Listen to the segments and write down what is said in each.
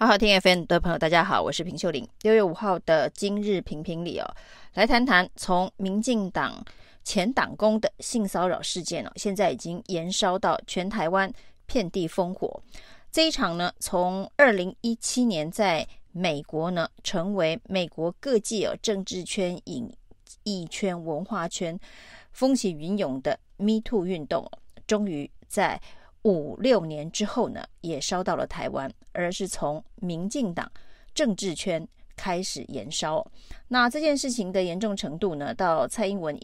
好好听 FM 的朋友，大家好，我是平秀玲。六月五号的今日评评理哦，来谈谈从民进党前党工的性骚扰事件哦，现在已经延烧到全台湾，遍地烽火。这一场呢，从二零一七年在美国呢，成为美国各界哦政治圈、演艺圈、文化圈风起云涌的 Me Too 运动，终于在。五六年之后呢，也烧到了台湾，而是从民进党政治圈开始延烧。那这件事情的严重程度呢，到蔡英文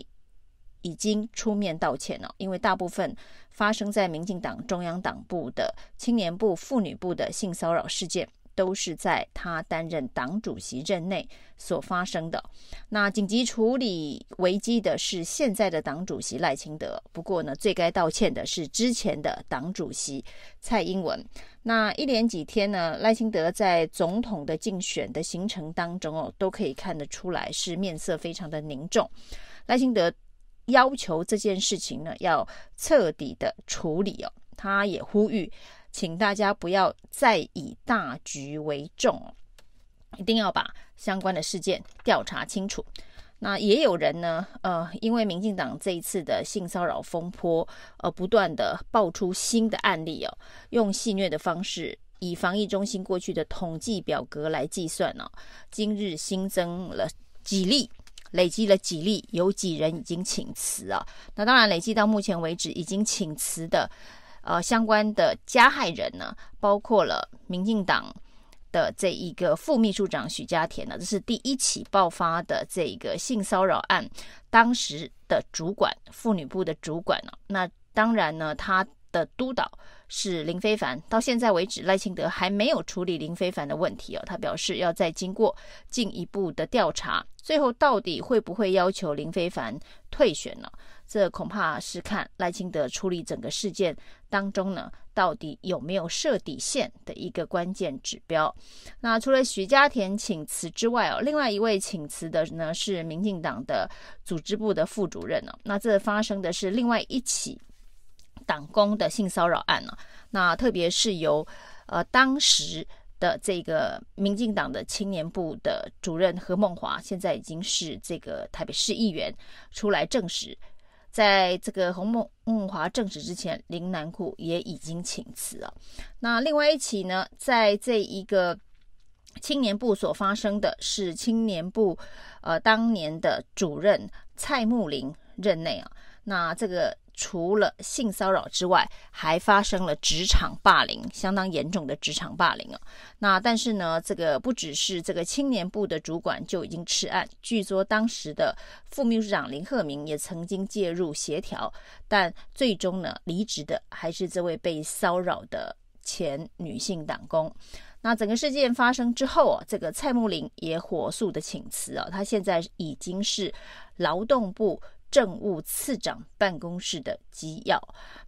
已经出面道歉了，因为大部分发生在民进党中央党部的青年部、妇女部的性骚扰事件。都是在他担任党主席任内所发生的。那紧急处理危机的是现在的党主席赖清德，不过呢，最该道歉的是之前的党主席蔡英文。那一连几天呢，赖清德在总统的竞选的行程当中哦，都可以看得出来是面色非常的凝重。赖清德要求这件事情呢，要彻底的处理哦，他也呼吁。请大家不要再以大局为重，一定要把相关的事件调查清楚。那也有人呢，呃，因为民进党这一次的性骚扰风波，呃，不断的爆出新的案例哦，用戏谑的方式，以防疫中心过去的统计表格来计算呢，今日新增了几例，累积了几例，有几人已经请辞啊？那当然，累计到目前为止已经请辞的。呃，相关的加害人呢，包括了民进党的这一个副秘书长许家田呢，这是第一起爆发的这个性骚扰案，当时的主管妇女部的主管呢，那当然呢，他的督导是林非凡，到现在为止赖清德还没有处理林非凡的问题哦，他表示要再经过进一步的调查，最后到底会不会要求林非凡退选呢？这恐怕是看赖清德处理整个事件当中呢，到底有没有设底线的一个关键指标。那除了许家田请辞之外哦，另外一位请辞的呢是民进党的组织部的副主任哦。那这发生的是另外一起党工的性骚扰案呢。那特别是由呃当时的这个民进党的青年部的主任何孟华，现在已经是这个台北市议员出来证实。在这个洪梦梦华证实之前，林南库也已经请辞了。那另外一起呢，在这一个青年部所发生的是青年部呃当年的主任蔡慕林任内啊，那这个。除了性骚扰之外，还发生了职场霸凌，相当严重的职场霸凌啊。那但是呢，这个不只是这个青年部的主管就已经吃案，据说当时的副秘书长林鹤明也曾经介入协调，但最终呢，离职的还是这位被骚扰的前女性党工。那整个事件发生之后啊，这个蔡慕林也火速的请辞啊，他现在已经是劳动部。政务次长办公室的机要，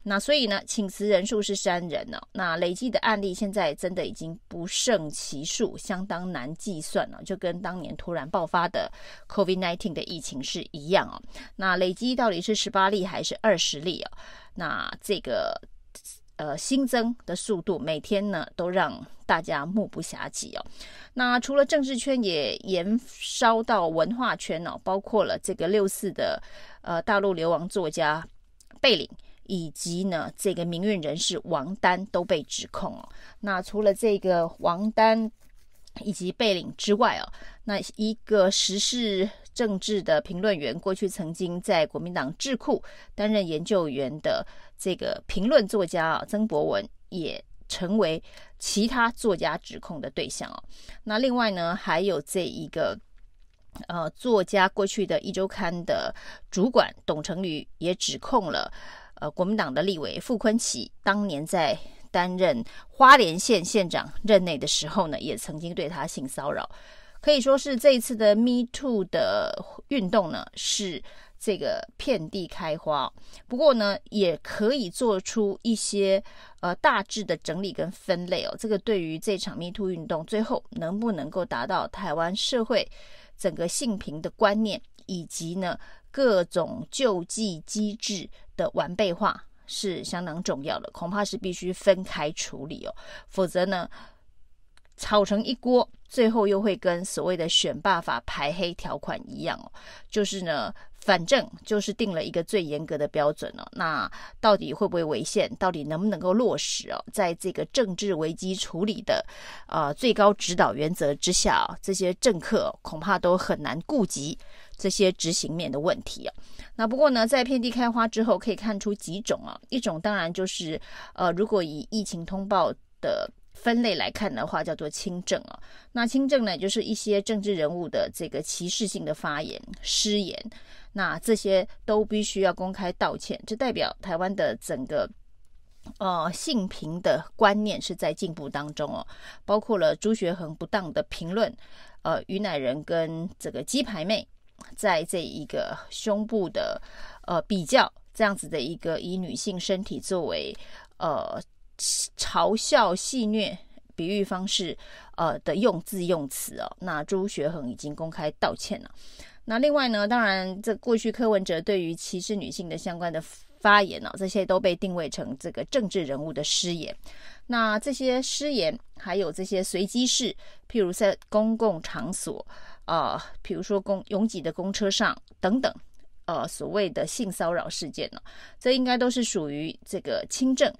那所以呢，请辞人数是三人呢、那累计的案例现在真的已经不胜其数，相当难计算了，就跟当年突然爆发的 COVID-19 的疫情是一样哦。那累计到底是十八例还是二十例、哦？那这个。呃，新增的速度每天呢，都让大家目不暇接哦。那除了政治圈，也延烧到文化圈哦，包括了这个六四的呃大陆流亡作家贝岭，以及呢这个民运人士王丹都被指控哦。那除了这个王丹以及贝岭之外哦，那一个时事政治的评论员，过去曾经在国民党智库担任研究员的。这个评论作家，曾博文也成为其他作家指控的对象哦。那另外呢，还有这一个呃作家过去的一周刊的主管董成宇也指控了呃国民党的立委傅昆萁，当年在担任花莲县县长任内的时候呢，也曾经对他性骚扰。可以说是这一次的 Me Too 的运动呢，是。这个遍地开花，不过呢，也可以做出一些呃大致的整理跟分类哦。这个对于这场 MeToo 运动最后能不能够达到台湾社会整个性平的观念，以及呢各种救济机制的完备化，是相当重要的。恐怕是必须分开处理哦，否则呢，炒成一锅，最后又会跟所谓的选罢法排黑条款一样哦，就是呢。反正就是定了一个最严格的标准了，那到底会不会违宪？到底能不能够落实哦？在这个政治危机处理的呃最高指导原则之下，这些政客恐怕都很难顾及这些执行面的问题啊。那不过呢，在遍地开花之后，可以看出几种啊，一种当然就是呃，如果以疫情通报的。分类来看的话，叫做轻症啊。那轻症呢，就是一些政治人物的这个歧视性的发言、失言，那这些都必须要公开道歉。这代表台湾的整个呃性平的观念是在进步当中哦。包括了朱学恒不当的评论，呃，于乃仁跟这个鸡排妹在这一个胸部的呃比较，这样子的一个以女性身体作为呃。嘲笑、戏谑、比喻方式，呃的用字用词哦，那朱学恒已经公开道歉了。那另外呢，当然这过去柯文哲对于歧视女性的相关的发言呢、哦，这些都被定位成这个政治人物的失言。那这些失言，还有这些随机事，譬如在公共场所，呃，譬如说公拥挤的公车上等等，呃，所谓的性骚扰事件呢、这应该都是属于这个轻症。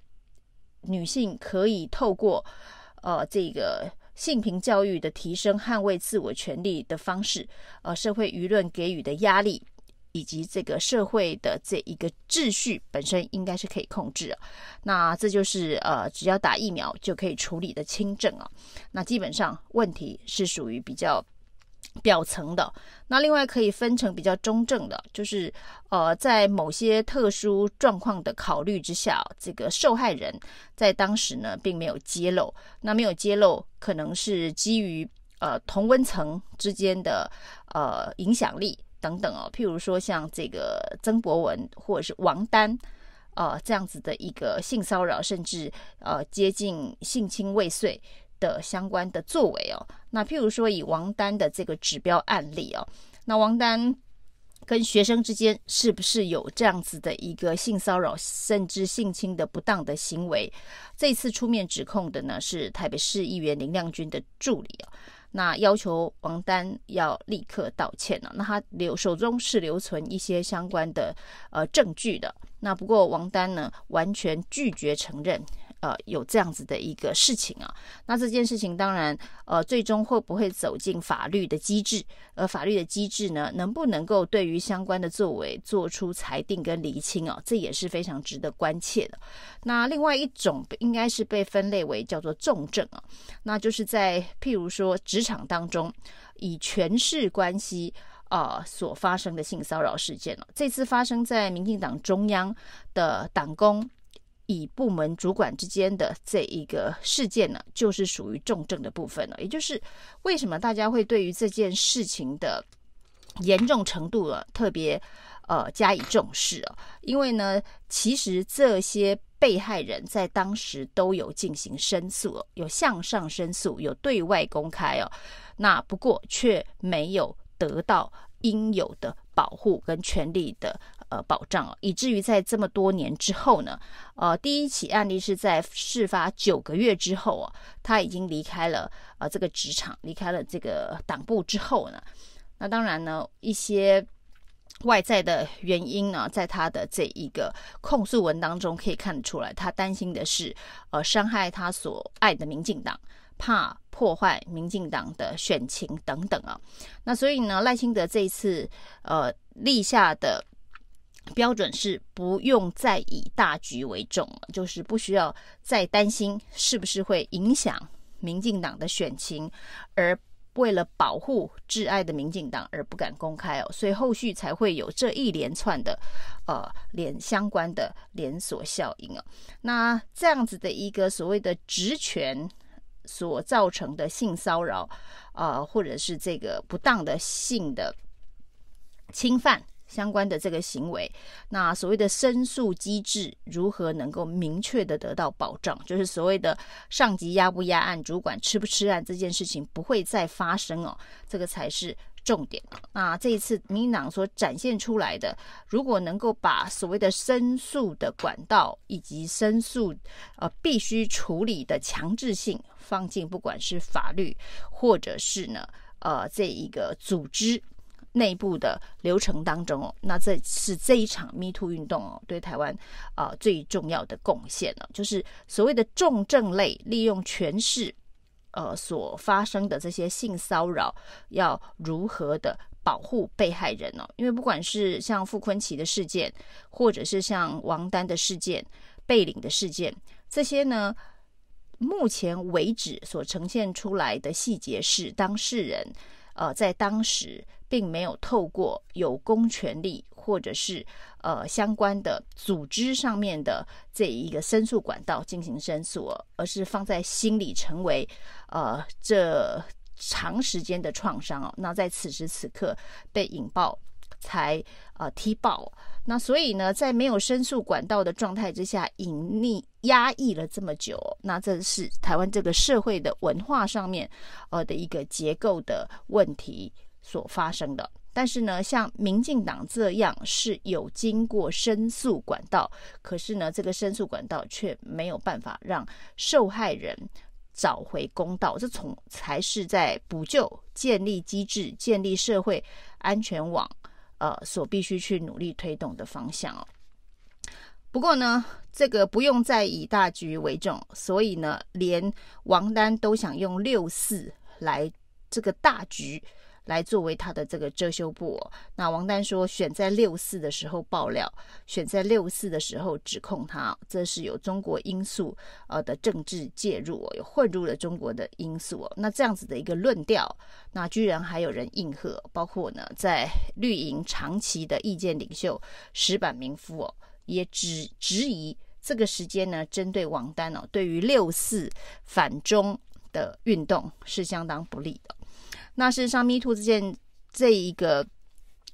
女性可以透过呃这个性平教育的提升，捍卫自我权利的方式，呃，社会舆论给予的压力，以及这个社会的这一个秩序本身应该是可以控制啊。那这就是呃，只要打疫苗就可以处理的轻症啊。那基本上问题是属于比较。表层的，那另外可以分成比较中正的，就是呃，在某些特殊状况的考虑之下，这个受害人在当时呢并没有揭露，那没有揭露可能是基于呃同温层之间的呃影响力等等哦，譬如说像这个曾博文或者是王丹呃这样子的一个性骚扰，甚至呃接近性侵未遂。的相关的作为哦，那譬如说以王丹的这个指标案例哦，那王丹跟学生之间是不是有这样子的一个性骚扰甚至性侵的不当的行为？这次出面指控的呢是台北市议员林亮君的助理哦，那要求王丹要立刻道歉了。那他留手中是留存一些相关的呃证据的，那不过王丹呢完全拒绝承认。呃，有这样子的一个事情啊，那这件事情当然，呃，最终会不会走进法律的机制？而法律的机制呢，能不能够对于相关的作为做出裁定跟厘清啊？这也是非常值得关切的。那另外一种应该是被分类为叫做重症啊，那就是在譬如说职场当中以权势关系啊、所发生的性骚扰事件了、这次发生在民进党中央的党工。以部门主管之间的这一个事件呢，就是属于重症的部分了。也就是为什么大家会对于这件事情的严重程度啊，特别呃加以重视啊？因为呢，其实这些被害人在当时都有进行申诉，有向上申诉，有对外公开哦。那不过却没有得到应有的保护跟权利的。呃，保障，以至于在这么多年之后呢，呃，第一起案例是在事发九个月之后啊，他已经离开了呃这个职场，离开了这个党部之后呢，那当然呢，一些外在的原因呢，在他的这一个控诉文当中可以看得出来，他担心的是呃伤害他所爱的民进党，怕破坏民进党的选情等等啊，那所以呢，赖清德这一次呃立下的。标准是不用再以大局为重，就是不需要再担心是不是会影响民进党的选情，而为了保护挚爱的民进党而不敢公开哦，所以后续才会有这一连串的呃连相关的连锁效应哦。那这样子的一个所谓的职权所造成的性骚扰啊、呃，或者是这个不当的性的侵犯。相关的这个行为，那所谓的申诉机制如何能够明确的得到保障？就是所谓的上级压不压案，主管吃不吃案这件事情不会再发生哦，这个才是重点。那这一次民进党所展现出来的，如果能够把所谓的申诉的管道以及申诉呃必须处理的强制性放进不管是法律或者是呢呃这一个组织。内部的流程当中哦，那这是这一场 Me Too 运动哦，对台湾啊、最重要的贡献了，就是所谓的重症类利用权势呃所发生的这些性骚扰，要如何的保护被害人呢？因为不管是像傅崐萁的事件，或者是像王丹的事件、贝岭的事件，这些呢，目前为止所呈现出来的细节是当事人呃在当时。并没有透过有公权力或者是呃相关的组织上面的这一个申诉管道进行申诉，而是放在心里成为呃这长时间的创伤哦。那在此时此刻被引爆才呃踢爆，那所以呢，在没有申诉管道的状态之下，隐匿压抑了这么久，那这是台湾这个社会的文化上面呃的一个结构的问题。所发生的，但是呢，像民进党这样是有经过申诉管道，可是呢，这个申诉管道却没有办法让受害人找回公道，这从才是在补救、建立机制、建立社会安全网，呃，所必须去努力推动的方向哦。不过呢，这个不用再以大局为重，所以呢，连王丹都想用六四来这个大局。来作为他的这个遮羞布。那王丹说，选在六四的时候爆料，选在六四的时候指控他，这是有中国因素呃的政治介入，有混入了中国的因素。那这样子的一个论调，那居然还有人应和，包括呢在绿营长期的意见领袖石板明夫哦，也质质疑这个时间呢，针对王丹哦，对于六四反中的运动是相当不利的。那事实上，MeToo 这件这一个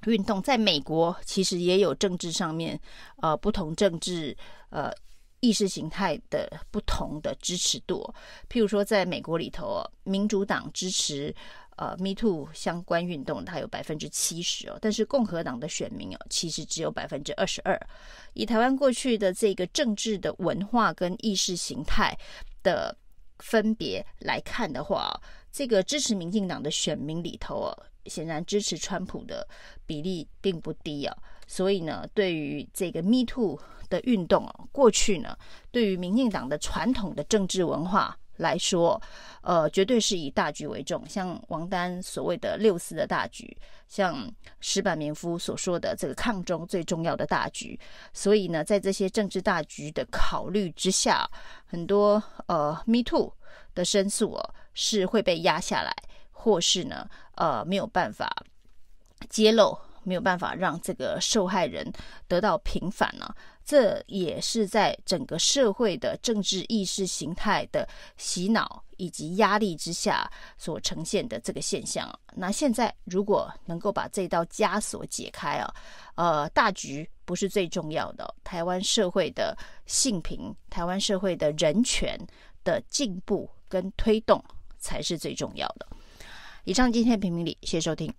运动，在美国其实也有政治上面呃不同政治呃意识形态的不同的支持度。譬如说，在美国里头，民主党支持呃 MeToo 相关运动，它有百分之七十哦，但是共和党的选民哦，其实只有百分之二十二。以台湾过去的这个政治的文化跟意识形态的分别来看的话，这个支持民进党的选民里头哦，显然支持川普的比例并不低啊。所以呢，对于这个 Me Too 的运动啊，过去呢，对于民进党的传统的政治文化来说，呃，绝对是以大局为重。像王丹所谓的六四的大局，像石板民夫所说的这个抗中最重要的大局。所以呢，在这些政治大局的考虑之下，很多呃 Me Too 的申诉啊。是会被压下来，或是呢，呃，没有办法揭露，没有办法让这个受害人得到平反呢？这也是在整个社会的政治意识形态的洗脑以及压力之下所呈现的这个现象。那现在如果能够把这道枷锁解开啊，呃，大局不是最重要的，台湾社会的性平，台湾社会的人权的进步跟推动。才是最重要的。以上今天的评评理，谢谢收听。